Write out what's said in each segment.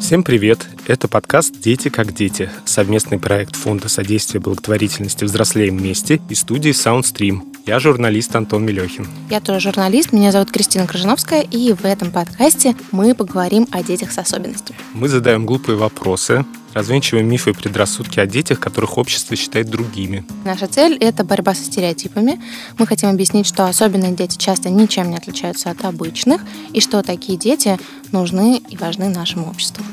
Всем привет! Это подкаст «Дети как дети» — совместный проект Фонда содействия благотворительности «Взрослеем вместе» и студии Soundstream. Я журналист Антон Мелехин. Я тоже журналист, меня зовут Кристина Крыжановская, и в этом подкасте мы поговорим о детях с особенностями. Мы задаем глупые вопросы, развенчиваем мифы и предрассудки о детях, которых общество считает другими. Наша цель — это борьба со стереотипами. Мы хотим объяснить, что особенные дети часто ничем не отличаются от обычных, и что такие дети нужны и важны нашему обществу.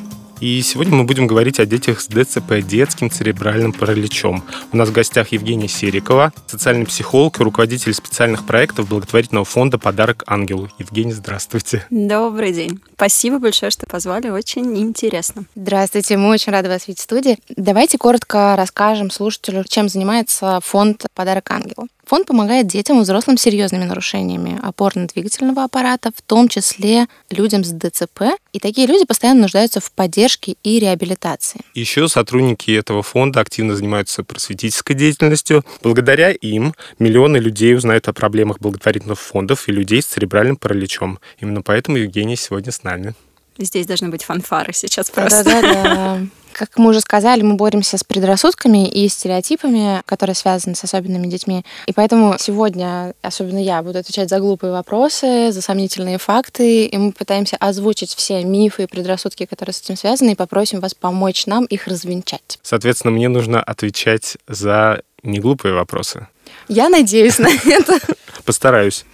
И сегодня мы будем говорить о детях с ДЦП, детским церебральным параличом. У нас в гостях Евгения Серикова, социальный психолог и руководитель специальных проектов благотворительного фонда «Подарок ангелу». Евгения, здравствуйте. Добрый день. Спасибо большое, что позвали. Очень интересно. Здравствуйте, мы очень рады вас видеть в студии. Давайте коротко расскажем слушателю, чем занимается фонд «Подарок ангелу». Фонд помогает детям и взрослым с серьезными нарушениями опорно-двигательного аппарата, в том числе людям с ДЦП. И такие люди постоянно нуждаются в поддержке и реабилитации. Еще сотрудники этого фонда активно занимаются просветительской деятельностью. Благодаря им миллионы людей узнают о проблемах благотворительных фондов и людей с церебральным параличом. Именно поэтому Евгений сегодня с нами. Здесь должны быть фанфары сейчас просто. Да-да-да. Как мы уже сказали, мы боремся с предрассудками и стереотипами, которые связаны с особенными детьми. И поэтому сегодня, особенно я, буду отвечать за глупые вопросы, за сомнительные факты, и мы пытаемся озвучить все мифы и предрассудки, которые с этим связаны, и попросим вас помочь нам их развенчать. Соответственно, мне нужно отвечать за неглупые вопросы. Я надеюсь на это. Постараюсь.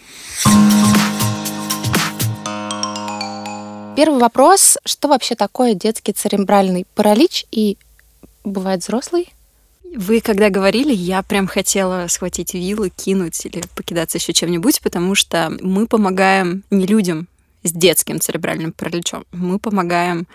Первый вопрос. Что вообще такое детский церебральный паралич и бывает взрослый? Вы когда говорили, я прям хотела схватить вилы, кинуть или покидаться еще чем-нибудь, потому что мы помогаем не людям с детским церебральным параличом, мы помогаем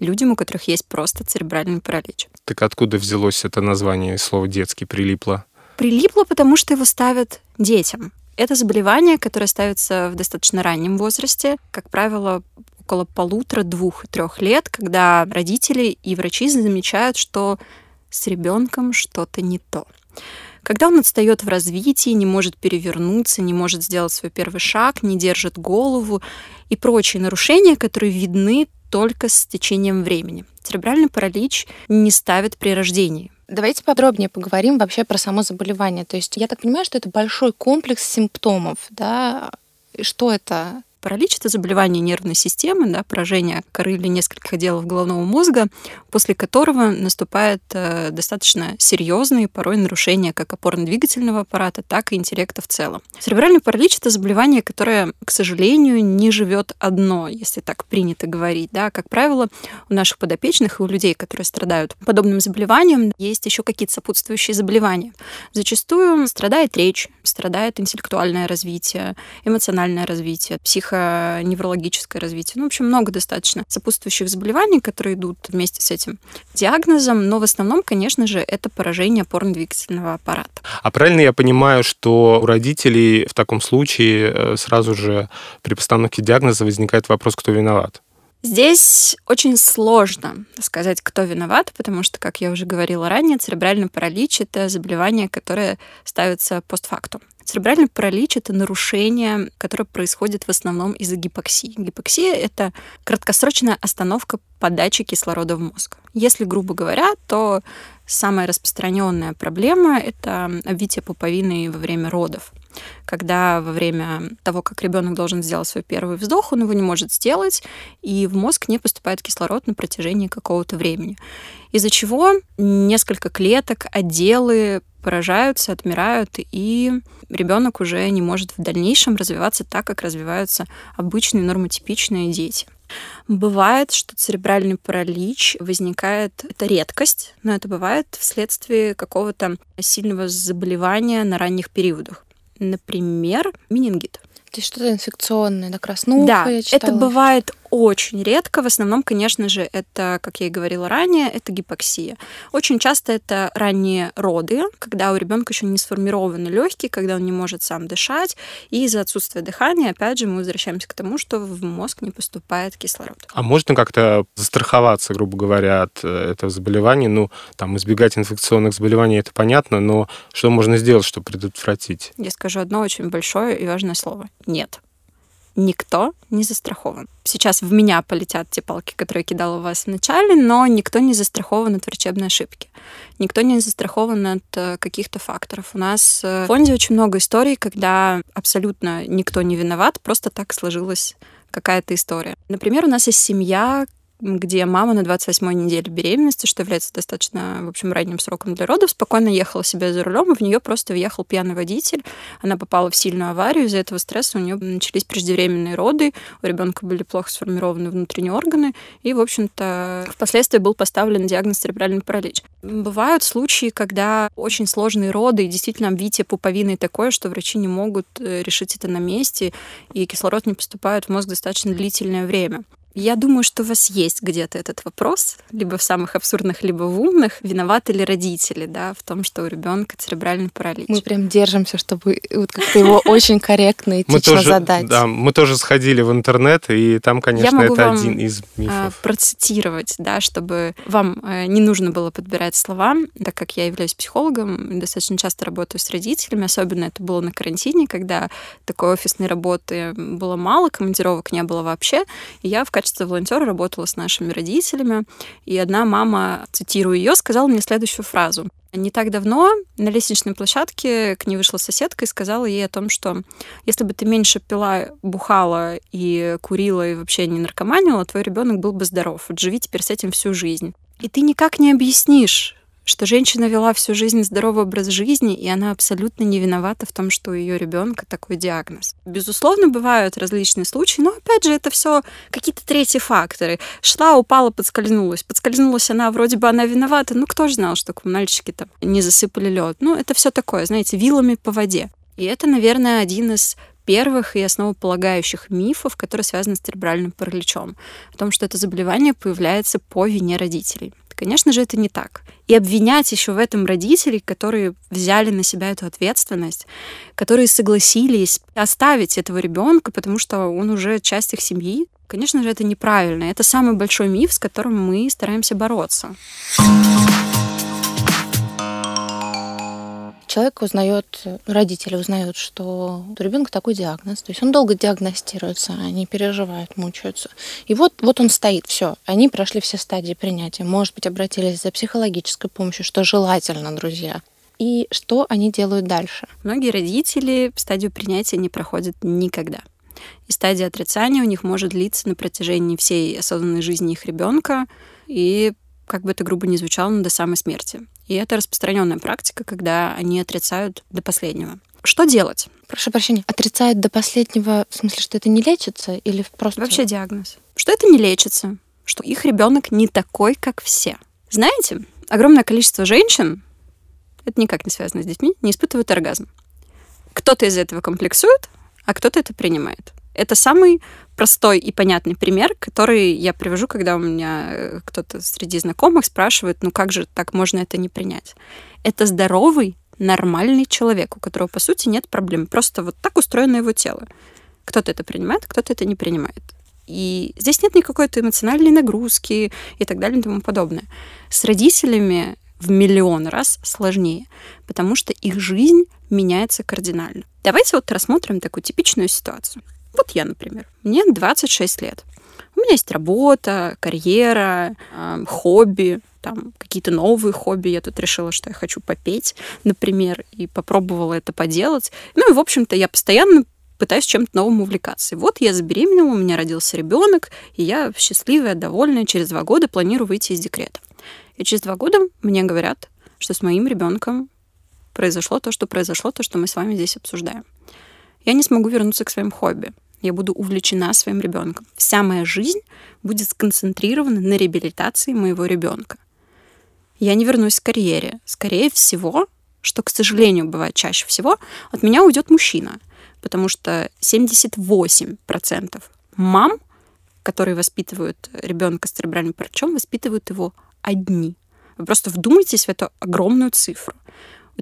людям, у которых есть просто церебральный паралич. Так откуда взялось это название, слово «детский» прилипло? Прилипло, потому что его ставят детям. Это заболевание, которое ставится в достаточно раннем возрасте. Как правило, около полутора, двух, трех лет, когда родители и врачи замечают, что с ребенком что-то не то. Когда он отстает в развитии, не может перевернуться, не может сделать свой первый шаг, не держит голову и прочие нарушения, которые видны только с течением времени. Церебральный паралич не ставят при рождении. Давайте подробнее поговорим вообще про само заболевание. То есть я так понимаю, что это большой комплекс симптомов, да? Что это? Паралич — это заболевание нервной системы, да, поражение коры или нескольких отделов головного мозга, после которого наступает э, достаточно серьезные порой нарушения как опорно-двигательного аппарата, так и интеллекта в целом. Церебральный паралич — это заболевание, которое, к сожалению, не живет одно, если так принято говорить. Да. Как правило, у наших подопечных и у людей, которые страдают подобным заболеванием, есть еще какие-то сопутствующие заболевания. Зачастую страдает речь, страдает интеллектуальное развитие, эмоциональное развитие, психо неврологическое развитие. Ну, в общем, много достаточно сопутствующих заболеваний, которые идут вместе с этим диагнозом, но в основном, конечно же, это поражение опорно-двигательного аппарата. А правильно я понимаю, что у родителей в таком случае э, сразу же при постановке диагноза возникает вопрос, кто виноват? Здесь очень сложно сказать, кто виноват, потому что, как я уже говорила ранее, церебральный паралич — это заболевание, которое ставится постфактум. Церебральный паралич — это нарушение, которое происходит в основном из-за гипоксии. Гипоксия — это краткосрочная остановка подачи кислорода в мозг. Если грубо говоря, то самая распространенная проблема — это обвитие пуповины во время родов когда во время того, как ребенок должен сделать свой первый вздох, он его не может сделать, и в мозг не поступает кислород на протяжении какого-то времени. Из-за чего несколько клеток, отделы поражаются, отмирают, и ребенок уже не может в дальнейшем развиваться так, как развиваются обычные нормотипичные дети. Бывает, что церебральный паралич возникает, это редкость, но это бывает вследствие какого-то сильного заболевания на ранних периодах. Например, менингит. То есть что-то инфекционное, да, краснуха, Да, я это бывает очень редко. В основном, конечно же, это, как я и говорила ранее, это гипоксия. Очень часто это ранние роды, когда у ребенка еще не сформированы легкие, когда он не может сам дышать. И из-за отсутствия дыхания, опять же, мы возвращаемся к тому, что в мозг не поступает кислород. А можно как-то застраховаться, грубо говоря, от э, этого заболевания? Ну, там, избегать инфекционных заболеваний, это понятно, но что можно сделать, чтобы предотвратить? Я скажу одно очень большое и важное слово. Нет. Никто не застрахован. Сейчас в меня полетят те палки, которые кидала у вас в начале, но никто не застрахован от врачебной ошибки. Никто не застрахован от э, каких-то факторов. У нас э, в фонде очень много историй, когда абсолютно никто не виноват, просто так сложилась какая-то история. Например, у нас есть семья, где мама на 28-й неделе беременности, что является достаточно, в общем, ранним сроком для родов, спокойно ехала себе за рулем, и в нее просто въехал пьяный водитель. Она попала в сильную аварию, из-за этого стресса у нее начались преждевременные роды, у ребенка были плохо сформированы внутренние органы, и, в общем-то, впоследствии был поставлен диагноз церебральный паралич. Бывают случаи, когда очень сложные роды, и действительно обвитие пуповины такое, что врачи не могут э, решить это на месте, и кислород не поступает в мозг достаточно длительное время. Я думаю, что у вас есть где-то этот вопрос, либо в самых абсурдных, либо в умных, виноваты ли родители, да, в том, что у ребенка церебральный паралич. Мы прям держимся, чтобы вот как-то его очень корректно, этично задать. Да, мы тоже сходили в интернет, и там, конечно, это один из а, мифов. процитировать, да, чтобы вам э, не нужно было подбирать слова, так как я являюсь психологом, достаточно часто работаю с родителями, особенно это было на карантине, когда такой офисной работы было мало, командировок не было вообще, и я в качестве волонтера работала с нашими родителями, и одна мама, цитирую ее, сказала мне следующую фразу. Не так давно на лестничной площадке к ней вышла соседка и сказала ей о том, что если бы ты меньше пила, бухала и курила и вообще не наркоманила, твой ребенок был бы здоров. Вот живи теперь с этим всю жизнь. И ты никак не объяснишь что женщина вела всю жизнь здоровый образ жизни, и она абсолютно не виновата в том, что у ее ребенка такой диагноз. Безусловно, бывают различные случаи, но опять же, это все какие-то третьи факторы. Шла, упала, подскользнулась. Подскользнулась она, вроде бы она виновата. Ну, кто же знал, что мальчики там не засыпали лед? Ну, это все такое, знаете, вилами по воде. И это, наверное, один из первых и основополагающих мифов, которые связаны с церебральным параличом, о том, что это заболевание появляется по вине родителей. Конечно же, это не так. И обвинять еще в этом родителей, которые взяли на себя эту ответственность, которые согласились оставить этого ребенка, потому что он уже часть их семьи, конечно же, это неправильно. Это самый большой миф, с которым мы стараемся бороться человек узнает, родители узнают, что у ребенка такой диагноз. То есть он долго диагностируется, они переживают, мучаются. И вот, вот он стоит, все. Они прошли все стадии принятия. Может быть, обратились за психологической помощью, что желательно, друзья. И что они делают дальше? Многие родители стадию принятия не проходят никогда. И стадия отрицания у них может длиться на протяжении всей осознанной жизни их ребенка. И как бы это грубо не звучало, но до самой смерти. И это распространенная практика, когда они отрицают до последнего. Что делать? Прошу прощения, отрицают до последнего, в смысле, что это не лечится или просто... Вообще диагноз. Что это не лечится, что их ребенок не такой, как все. Знаете, огромное количество женщин, это никак не связано с детьми, не испытывают оргазм. Кто-то из этого комплексует, а кто-то это принимает. Это самый простой и понятный пример, который я привожу, когда у меня э, кто-то среди знакомых спрашивает, ну как же так можно это не принять? Это здоровый, нормальный человек, у которого, по сути, нет проблем. Просто вот так устроено его тело. Кто-то это принимает, кто-то это не принимает. И здесь нет никакой эмоциональной нагрузки и так далее и тому подобное. С родителями в миллион раз сложнее, потому что их жизнь меняется кардинально. Давайте вот рассмотрим такую типичную ситуацию. Вот я, например, мне 26 лет. У меня есть работа, карьера, э, хобби, там какие-то новые хобби. Я тут решила, что я хочу попеть, например, и попробовала это поделать. Ну и, в общем-то, я постоянно пытаюсь чем-то новым увлекаться. И вот я забеременела, у меня родился ребенок, и я счастливая, довольная, через два года планирую выйти из декрета. И через два года мне говорят, что с моим ребенком произошло то, что произошло, то, что мы с вами здесь обсуждаем. Я не смогу вернуться к своим хобби я буду увлечена своим ребенком. Вся моя жизнь будет сконцентрирована на реабилитации моего ребенка. Я не вернусь к карьере. Скорее всего, что, к сожалению, бывает чаще всего, от меня уйдет мужчина. Потому что 78% мам, которые воспитывают ребенка с церебральным параличом, воспитывают его одни. Вы просто вдумайтесь в эту огромную цифру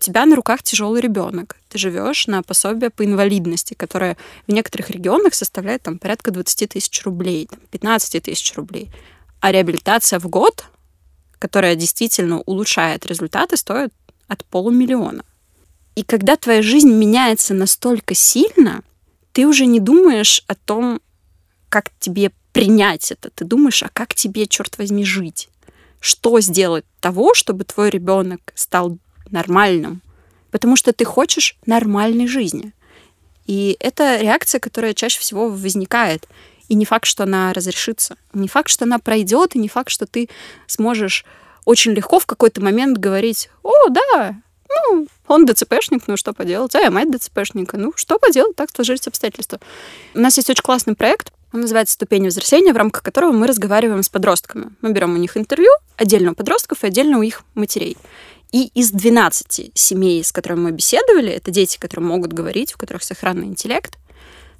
у тебя на руках тяжелый ребенок, ты живешь на пособие по инвалидности, которое в некоторых регионах составляет там порядка 20 тысяч рублей, там, 15 тысяч рублей. А реабилитация в год, которая действительно улучшает результаты, стоит от полумиллиона. И когда твоя жизнь меняется настолько сильно, ты уже не думаешь о том, как тебе принять это. Ты думаешь, а как тебе, черт возьми, жить? Что сделать того, чтобы твой ребенок стал нормальным? Потому что ты хочешь нормальной жизни. И это реакция, которая чаще всего возникает. И не факт, что она разрешится. Не факт, что она пройдет, и не факт, что ты сможешь очень легко в какой-то момент говорить, о, да, ну, он ДЦПшник, ну что поделать, а я мать ДЦПшника, ну что поделать, так сложились обстоятельства. У нас есть очень классный проект, он называется «Ступень взросления», в рамках которого мы разговариваем с подростками. Мы берем у них интервью, отдельно у подростков и отдельно у их матерей. И из 12 семей, с которыми мы беседовали, это дети, которые могут говорить, у которых сохранный интеллект,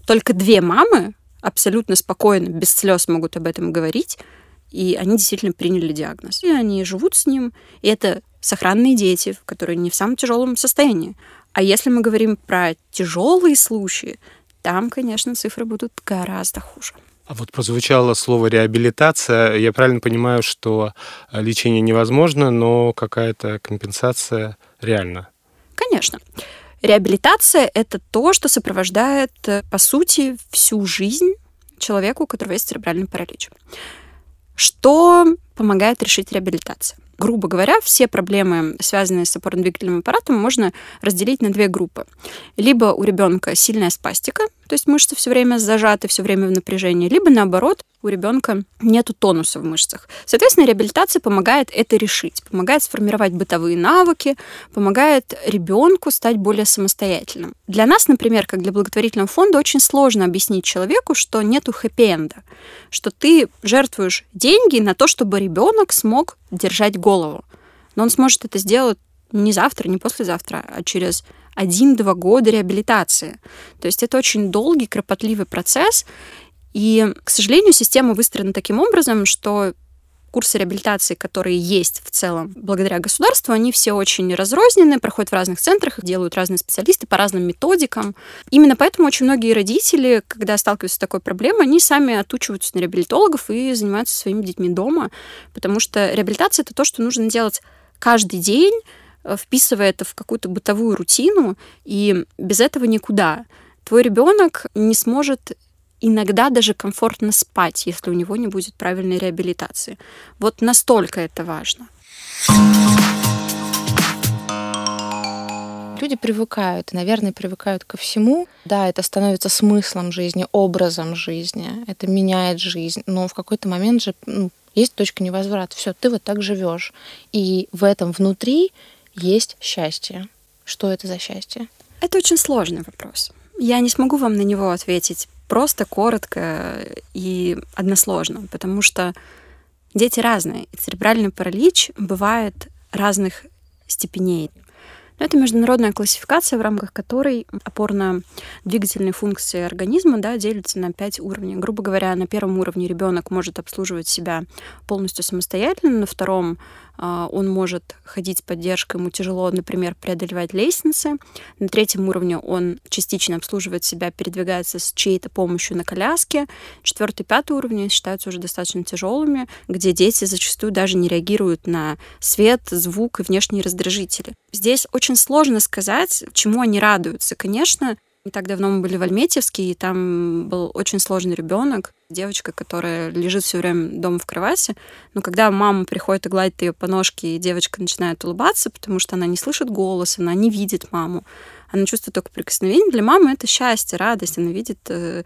только две мамы абсолютно спокойно, без слез могут об этом говорить, и они действительно приняли диагноз. И они живут с ним, и это сохранные дети, которые не в самом тяжелом состоянии. А если мы говорим про тяжелые случаи, там, конечно, цифры будут гораздо хуже. А вот прозвучало слово реабилитация. Я правильно понимаю, что лечение невозможно, но какая-то компенсация реальна? Конечно. Реабилитация — это то, что сопровождает, по сути, всю жизнь человеку, у которого есть церебральный паралич. Что помогает решить реабилитация? Грубо говоря, все проблемы, связанные с опорно-двигательным аппаратом, можно разделить на две группы. Либо у ребенка сильная спастика, то есть мышцы все время зажаты, все время в напряжении, либо наоборот, у ребенка нет тонуса в мышцах. Соответственно, реабилитация помогает это решить, помогает сформировать бытовые навыки, помогает ребенку стать более самостоятельным. Для нас, например, как для благотворительного фонда, очень сложно объяснить человеку, что нету хэппи-энда, что ты жертвуешь деньги на то, чтобы ребенок смог держать голову. Но он сможет это сделать не завтра, не послезавтра, а через один-два года реабилитации. То есть это очень долгий, кропотливый процесс. И, к сожалению, система выстроена таким образом, что курсы реабилитации, которые есть в целом благодаря государству, они все очень разрознены, проходят в разных центрах, их делают разные специалисты по разным методикам. Именно поэтому очень многие родители, когда сталкиваются с такой проблемой, они сами отучиваются на реабилитологов и занимаются своими детьми дома, потому что реабилитация — это то, что нужно делать каждый день, Э, вписывая это в какую-то бытовую рутину, и без этого никуда. Твой ребенок не сможет иногда даже комфортно спать, если у него не будет правильной реабилитации. Вот настолько это важно. Люди привыкают, наверное, привыкают ко всему. Да, это становится смыслом жизни, образом жизни. Это меняет жизнь. Но в какой-то момент же ну, есть точка невозврата. Все, ты вот так живешь. И в этом внутри есть счастье. Что это за счастье? Это очень сложный вопрос. Я не смогу вам на него ответить просто, коротко и односложно, потому что дети разные. И церебральный паралич бывает разных степеней. Но это международная классификация, в рамках которой опорно-двигательные функции организма да, делятся на пять уровней. Грубо говоря, на первом уровне ребенок может обслуживать себя полностью самостоятельно, на втором он может ходить с поддержкой, ему тяжело, например, преодолевать лестницы. На третьем уровне он частично обслуживает себя, передвигается с чьей-то помощью на коляске. Четвертый, пятый уровни считаются уже достаточно тяжелыми, где дети зачастую даже не реагируют на свет, звук и внешние раздражители. Здесь очень сложно сказать, чему они радуются. Конечно, не так давно мы были в Альметьевске, и там был очень сложный ребенок, девочка, которая лежит все время дома в кровати. Но когда мама приходит и гладит ее по ножке, и девочка начинает улыбаться, потому что она не слышит голос, она не видит маму, она чувствует только прикосновение. Для мамы это счастье, радость, она видит э,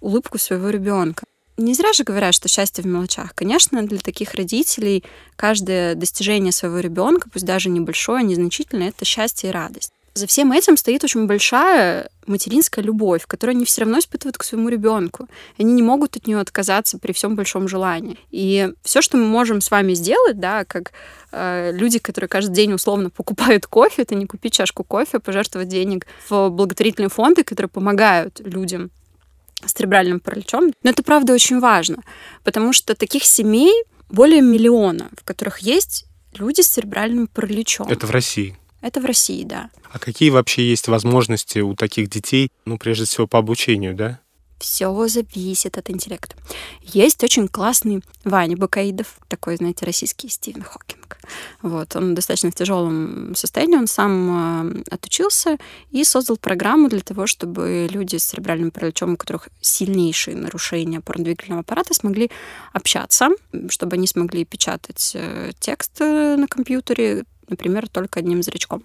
улыбку своего ребенка. Не зря же говорят, что счастье в мелочах. Конечно, для таких родителей каждое достижение своего ребенка, пусть даже небольшое, незначительное, это счастье и радость за всем этим стоит очень большая материнская любовь, которую они все равно испытывают к своему ребенку. Они не могут от нее отказаться при всем большом желании. И все, что мы можем с вами сделать, да, как э, люди, которые каждый день условно покупают кофе, это не купить чашку кофе, а пожертвовать денег в благотворительные фонды, которые помогают людям с церебральным параличом. Но это правда очень важно, потому что таких семей более миллиона, в которых есть люди с церебральным параличом. Это в России. Это в России, да. А какие вообще есть возможности у таких детей, ну, прежде всего, по обучению, да? все зависит от интеллекта. Есть очень классный Ваня Бакаидов, такой, знаете, российский Стивен Хокинг. Вот, он достаточно в тяжелом состоянии, он сам э, отучился и создал программу для того, чтобы люди с церебральным параличом, у которых сильнейшие нарушения опорно-двигательного аппарата, смогли общаться, чтобы они смогли печатать э, текст э, на компьютере, например, только одним зрачком.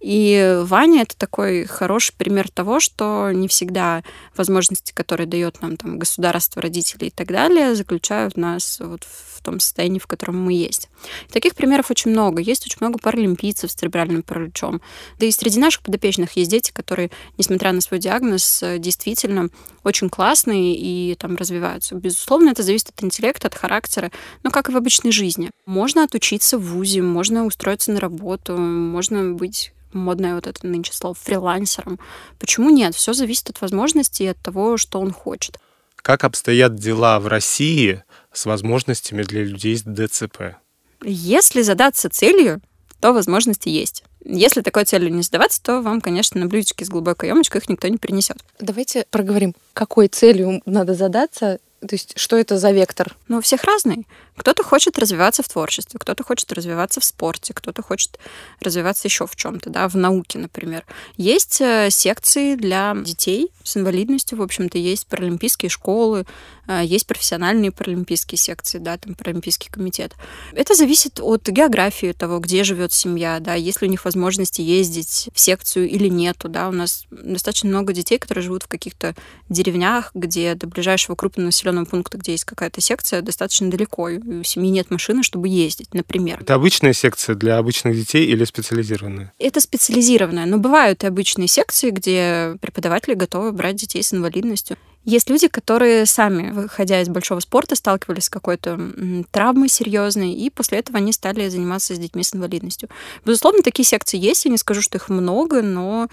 И Ваня — это такой хороший пример того, что не всегда возможности, которые дает нам там, государство, родители и так далее, заключают нас вот в том состоянии, в котором мы есть. И таких примеров очень много. Есть очень много паралимпийцев с церебральным параличом. Да и среди наших подопечных есть дети, которые, несмотря на свой диагноз, действительно очень классные и там развиваются. Безусловно, это зависит от интеллекта, от характера, но как и в обычной жизни. Можно отучиться в ВУЗе, можно устроиться на работу, можно быть модное вот это нынче слово, фрилансером. Почему нет? Все зависит от возможностей и от того, что он хочет. Как обстоят дела в России с возможностями для людей с ДЦП? Если задаться целью, то возможности есть. Если такой целью не задаваться, то вам, конечно, на блюдечке с глубокой емочкой их никто не принесет. Давайте проговорим, какой целью надо задаться то есть что это за вектор? Ну, у всех разный. Кто-то хочет развиваться в творчестве, кто-то хочет развиваться в спорте, кто-то хочет развиваться еще в чем-то, да, в науке, например. Есть э, секции для детей с инвалидностью, в общем-то, есть паралимпийские школы, э, есть профессиональные паралимпийские секции, да, там паралимпийский комитет. Это зависит от географии того, где живет семья, да, есть ли у них возможности ездить в секцию или нету, да. У нас достаточно много детей, которые живут в каких-то деревнях, где до ближайшего крупного населенного населенного пункта, где есть какая-то секция, достаточно далеко. У семьи нет машины, чтобы ездить, например. Это обычная секция для обычных детей или специализированная? Это специализированная. Но бывают и обычные секции, где преподаватели готовы брать детей с инвалидностью. Есть люди, которые сами, выходя из большого спорта, сталкивались с какой-то травмой серьезной, и после этого они стали заниматься с детьми с инвалидностью. Безусловно, такие секции есть, я не скажу, что их много, но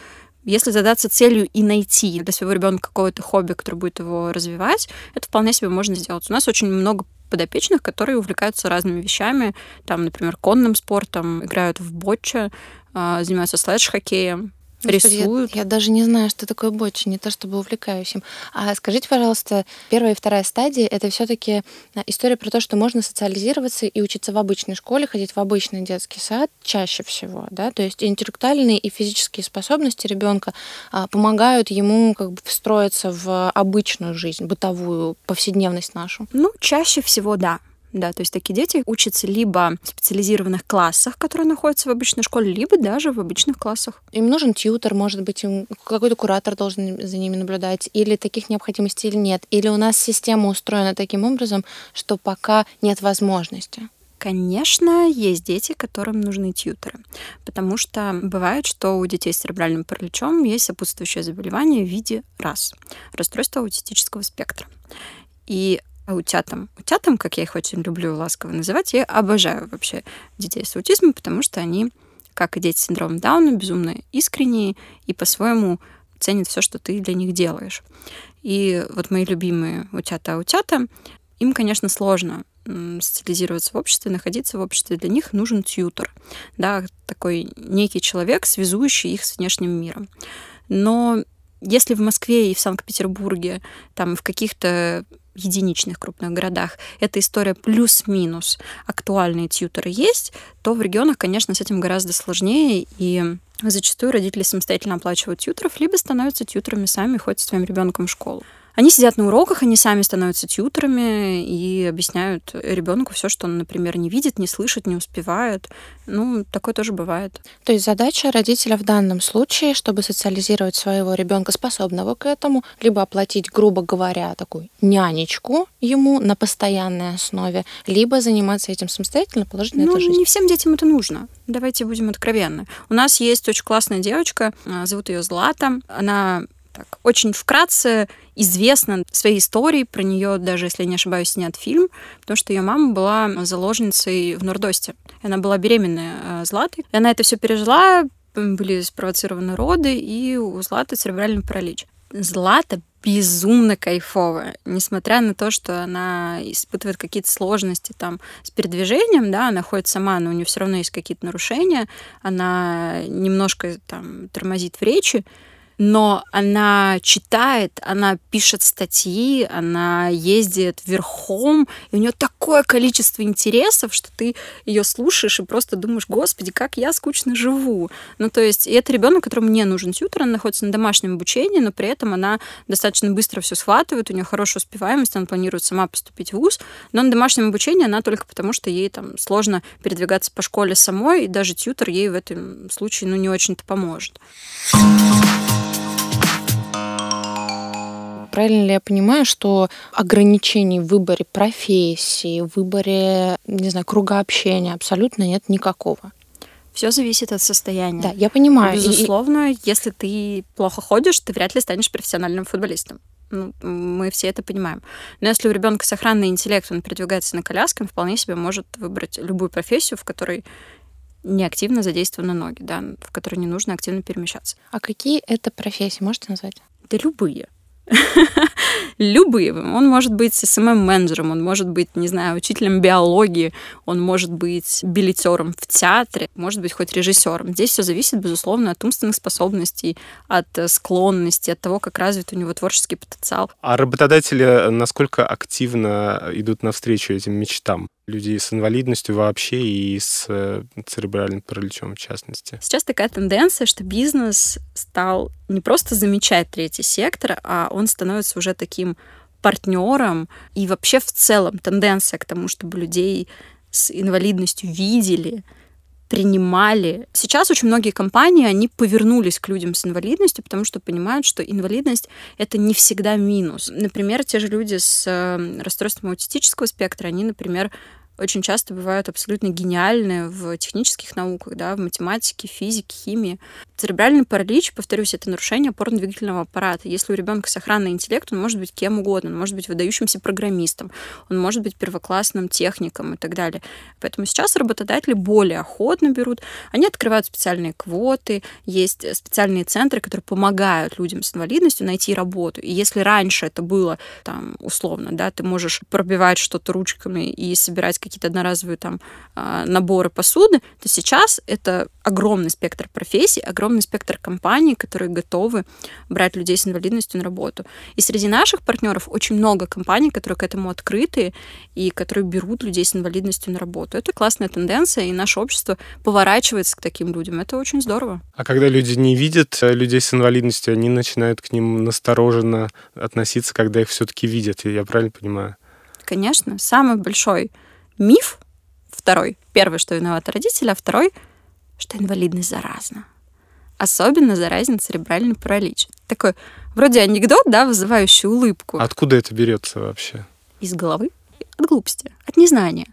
если задаться целью и найти для своего ребенка какое-то хобби, которое будет его развивать, это вполне себе можно сделать. У нас очень много подопечных, которые увлекаются разными вещами, там, например, конным спортом, играют в ботче, а, занимаются слэдж-хоккеем. Рисуют. Я, я даже не знаю, что такое ботча, не то чтобы увлекаюсь им. А скажите, пожалуйста, первая и вторая стадия это все-таки а, история про то, что можно социализироваться и учиться в обычной школе, ходить в обычный детский сад чаще всего, да, то есть интеллектуальные и физические способности ребенка а, помогают ему как бы встроиться в обычную жизнь, бытовую, повседневность нашу. Ну, чаще всего да. Да, то есть такие дети учатся либо в специализированных классах, которые находятся в обычной школе, либо даже в обычных классах. Им нужен тьютер, может быть, им какой-то куратор должен за ними наблюдать, или таких необходимостей или нет, или у нас система устроена таким образом, что пока нет возможности. Конечно, есть дети, которым нужны тьютеры, потому что бывает, что у детей с церебральным параличом есть сопутствующее заболевание в виде раз расстройства аутистического спектра. И а утятам. Как я их очень люблю ласково называть, я обожаю вообще детей с аутизмом, потому что они, как и дети с синдромом Дауна, безумно искренние и по-своему ценят все, что ты для них делаешь. И вот мои любимые утята-утята, им, конечно, сложно социализироваться в обществе, находиться в обществе. Для них нужен тьютер, да, такой некий человек, связующий их с внешним миром. Но если в Москве и в Санкт-Петербурге, там в каких-то единичных крупных городах эта история плюс-минус актуальные тьютеры есть, то в регионах, конечно, с этим гораздо сложнее, и зачастую родители самостоятельно оплачивают тьютеров, либо становятся тьютерами сами, ходят с своим ребенком в школу. Они сидят на уроках, они сами становятся тьютерами и объясняют ребенку все, что он, например, не видит, не слышит, не успевает. Ну, такое тоже бывает. То есть задача родителя в данном случае, чтобы социализировать своего ребенка, способного к этому, либо оплатить, грубо говоря, такую нянечку ему на постоянной основе, либо заниматься этим самостоятельно, положить на ну, это жизнь. не всем детям это нужно. Давайте будем откровенны. У нас есть очень классная девочка, а, зовут ее Злата. Она так, очень вкратце известна своей историей. Про нее, даже если не ошибаюсь, снят фильм, потому что ее мама была заложницей в Нордосте. Она была беременная э, Златой. Она это все пережила, были спровоцированы роды, и у Златы церебральный паралич. Злата безумно кайфовая, несмотря на то, что она испытывает какие-то сложности там с передвижением, да, она ходит сама, но у нее все равно есть какие-то нарушения, она немножко там тормозит в речи, но она читает, она пишет статьи, она ездит верхом, и у нее такое количество интересов, что ты ее слушаешь и просто думаешь, господи, как я скучно живу. Ну, то есть, и это ребенок, которому не нужен тьютер, она находится на домашнем обучении, но при этом она достаточно быстро все схватывает, у нее хорошая успеваемость, она планирует сама поступить в ВУЗ, но на домашнем обучении она только потому, что ей там сложно передвигаться по школе самой, и даже тьютер ей в этом случае, ну, не очень-то поможет. Правильно ли я понимаю, что ограничений в выборе профессии, в выборе, не знаю, круга общения абсолютно нет никакого? Все зависит от состояния. Да, я понимаю. Безусловно, и... если ты плохо ходишь, ты вряд ли станешь профессиональным футболистом. Ну, мы все это понимаем. Но если у ребенка сохранный интеллект, он передвигается на коляске, он вполне себе может выбрать любую профессию, в которой неактивно задействованы ноги, да, в которой не нужно активно перемещаться. А какие это профессии, можете назвать? Да любые. любые. Он может быть СММ-менеджером, он может быть, не знаю, учителем биологии, он может быть билетером в театре, может быть хоть режиссером. Здесь все зависит, безусловно, от умственных способностей, от э, склонности, от того, как развит у него творческий потенциал. А работодатели насколько активно идут навстречу этим мечтам? Людей с инвалидностью вообще и с э, церебральным параличом в частности. Сейчас такая тенденция, что бизнес стал не просто замечать третий сектор, а он становится уже таким партнером. И вообще в целом тенденция к тому, чтобы людей с инвалидностью видели, принимали. Сейчас очень многие компании, они повернулись к людям с инвалидностью, потому что понимают, что инвалидность — это не всегда минус. Например, те же люди с э, расстройством аутистического спектра, они, например, очень часто бывают абсолютно гениальные в технических науках, да, в математике, физике, химии. Церебральный паралич, повторюсь, это нарушение опорно-двигательного аппарата. Если у ребенка сохранный интеллект, он может быть кем угодно, он может быть выдающимся программистом, он может быть первоклассным техником и так далее. Поэтому сейчас работодатели более охотно берут, они открывают специальные квоты, есть специальные центры, которые помогают людям с инвалидностью найти работу. И если раньше это было, там, условно, да, ты можешь пробивать что-то ручками и собирать какие-то одноразовые там а, наборы посуды, то сейчас это огромный спектр профессий, огромный спектр компаний, которые готовы брать людей с инвалидностью на работу. И среди наших партнеров очень много компаний, которые к этому открыты и которые берут людей с инвалидностью на работу. Это классная тенденция, и наше общество поворачивается к таким людям. Это очень здорово. А когда люди не видят э, людей с инвалидностью, они начинают к ним настороженно относиться, когда их все-таки видят. Я правильно понимаю? Конечно. Самый большой миф второй. Первый, что виноваты родители, а второй, что инвалидность заразна. Особенно заразен церебральный паралич. Такой вроде анекдот, да, вызывающий улыбку. Откуда это берется вообще? Из головы. От глупости, от незнания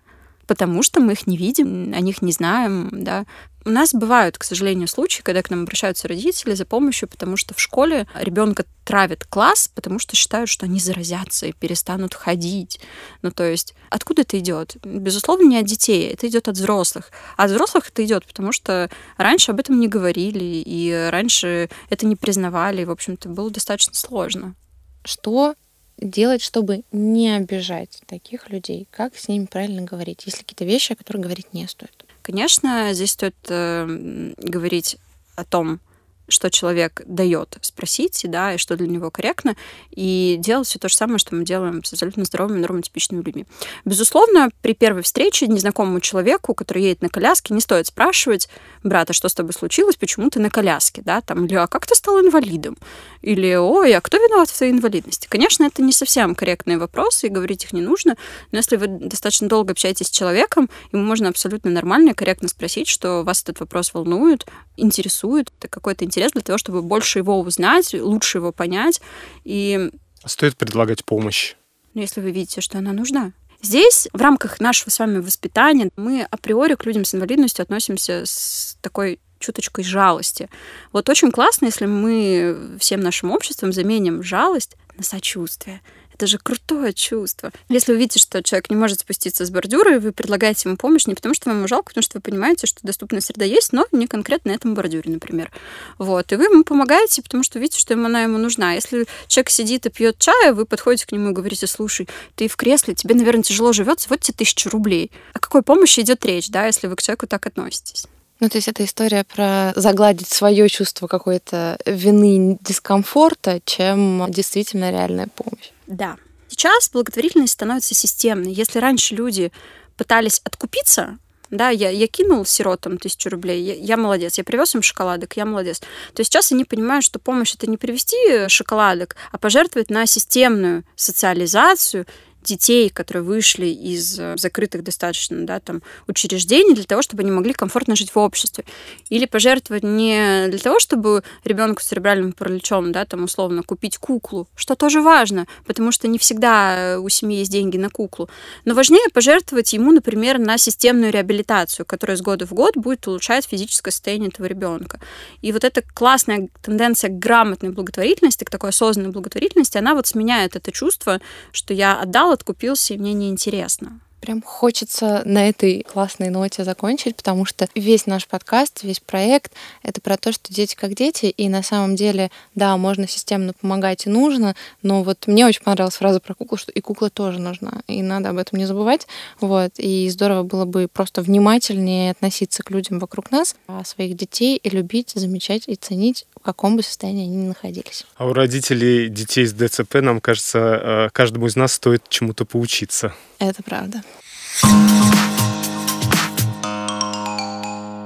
потому что мы их не видим, о них не знаем, да. У нас бывают, к сожалению, случаи, когда к нам обращаются родители за помощью, потому что в школе ребенка травит класс, потому что считают, что они заразятся и перестанут ходить. Ну, то есть, откуда это идет? Безусловно, не от детей, это идет от взрослых. А от взрослых это идет, потому что раньше об этом не говорили, и раньше это не признавали, и, в общем-то, было достаточно сложно. Что делать, чтобы не обижать таких людей? Как с ними правильно говорить? Есть ли какие-то вещи, о которых говорить не стоит? Конечно, здесь стоит э, говорить о том, что человек дает спросить, да, и что для него корректно, и делать все то же самое, что мы делаем с абсолютно здоровыми, нормотипичными людьми. Безусловно, при первой встрече незнакомому человеку, который едет на коляске, не стоит спрашивать, брат, а что с тобой случилось, почему ты на коляске, да, там, или а как ты стал инвалидом, или ой, а кто виноват в твоей инвалидности? Конечно, это не совсем корректные вопросы, и говорить их не нужно, но если вы достаточно долго общаетесь с человеком, ему можно абсолютно нормально и корректно спросить, что вас этот вопрос волнует, интересует, это какой-то интерес для того, чтобы больше его узнать, лучше его понять. И... Стоит предлагать помощь. Ну, если вы видите, что она нужна. Здесь в рамках нашего с вами воспитания мы априори к людям с инвалидностью относимся с такой чуточкой жалости. Вот очень классно, если мы всем нашим обществом заменим жалость на сочувствие. Это же крутое чувство. Если вы видите, что человек не может спуститься с бордюра, и вы предлагаете ему помощь не потому, что вам жалко, потому что вы понимаете, что доступная среда есть, но не конкретно на этом бордюре, например. Вот. И вы ему помогаете, потому что видите, что ему она ему нужна. Если человек сидит и пьет чай, вы подходите к нему и говорите, слушай, ты в кресле, тебе, наверное, тяжело живется, вот тебе тысяча рублей. О какой помощи идет речь, да, если вы к человеку так относитесь? Ну, то есть это история про загладить свое чувство какой-то вины, дискомфорта, чем действительно реальная помощь. Да. Сейчас благотворительность становится системной. Если раньше люди пытались откупиться, да, я, я кинул сиротам тысячу рублей, я, я молодец, я привез им шоколадок, я молодец. То есть сейчас они понимают, что помощь это не привезти шоколадок, а пожертвовать на системную социализацию детей, которые вышли из э, закрытых достаточно да, там, учреждений для того, чтобы они могли комфортно жить в обществе. Или пожертвовать не для того, чтобы ребенку с церебральным параличом, да, там, условно, купить куклу, что тоже важно, потому что не всегда у семьи есть деньги на куклу. Но важнее пожертвовать ему, например, на системную реабилитацию, которая с года в год будет улучшать физическое состояние этого ребенка. И вот эта классная тенденция к грамотной благотворительности, к такой осознанной благотворительности, она вот сменяет это чувство, что я отдал откупился, и мне неинтересно. Прям хочется на этой классной ноте закончить, потому что весь наш подкаст, весь проект — это про то, что дети как дети, и на самом деле, да, можно системно помогать и нужно, но вот мне очень понравилась фраза про куклу, что и кукла тоже нужна, и надо об этом не забывать, вот, и здорово было бы просто внимательнее относиться к людям вокруг нас, а своих детей и любить, замечать и ценить, в каком бы состоянии они ни находились. А у родителей детей с ДЦП, нам кажется, э, каждому из нас стоит чему-то поучиться. Это правда.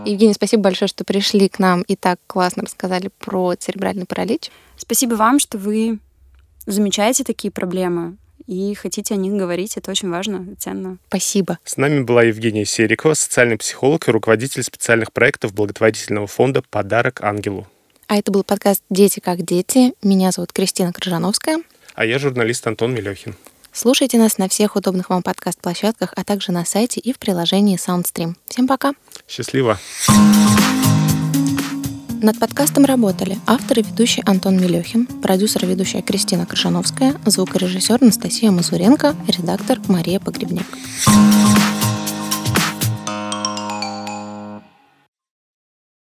Евгений, спасибо большое, что пришли к нам и так классно рассказали про церебральный паралич. Спасибо вам, что вы замечаете такие проблемы и хотите о них говорить. Это очень важно и ценно. Спасибо. С нами была Евгения Серикова, социальный психолог и руководитель специальных проектов благотворительного фонда «Подарок ангелу». А это был подкаст «Дети как дети». Меня зовут Кристина Крыжановская. А я журналист Антон Мелехин. Слушайте нас на всех удобных вам подкаст-площадках, а также на сайте и в приложении SoundStream. Всем пока! Счастливо! Над подкастом работали автор и ведущий Антон Мелехин, продюсер и ведущая Кристина Крыжановская, звукорежиссер Анастасия Мазуренко, редактор Мария Погребняк.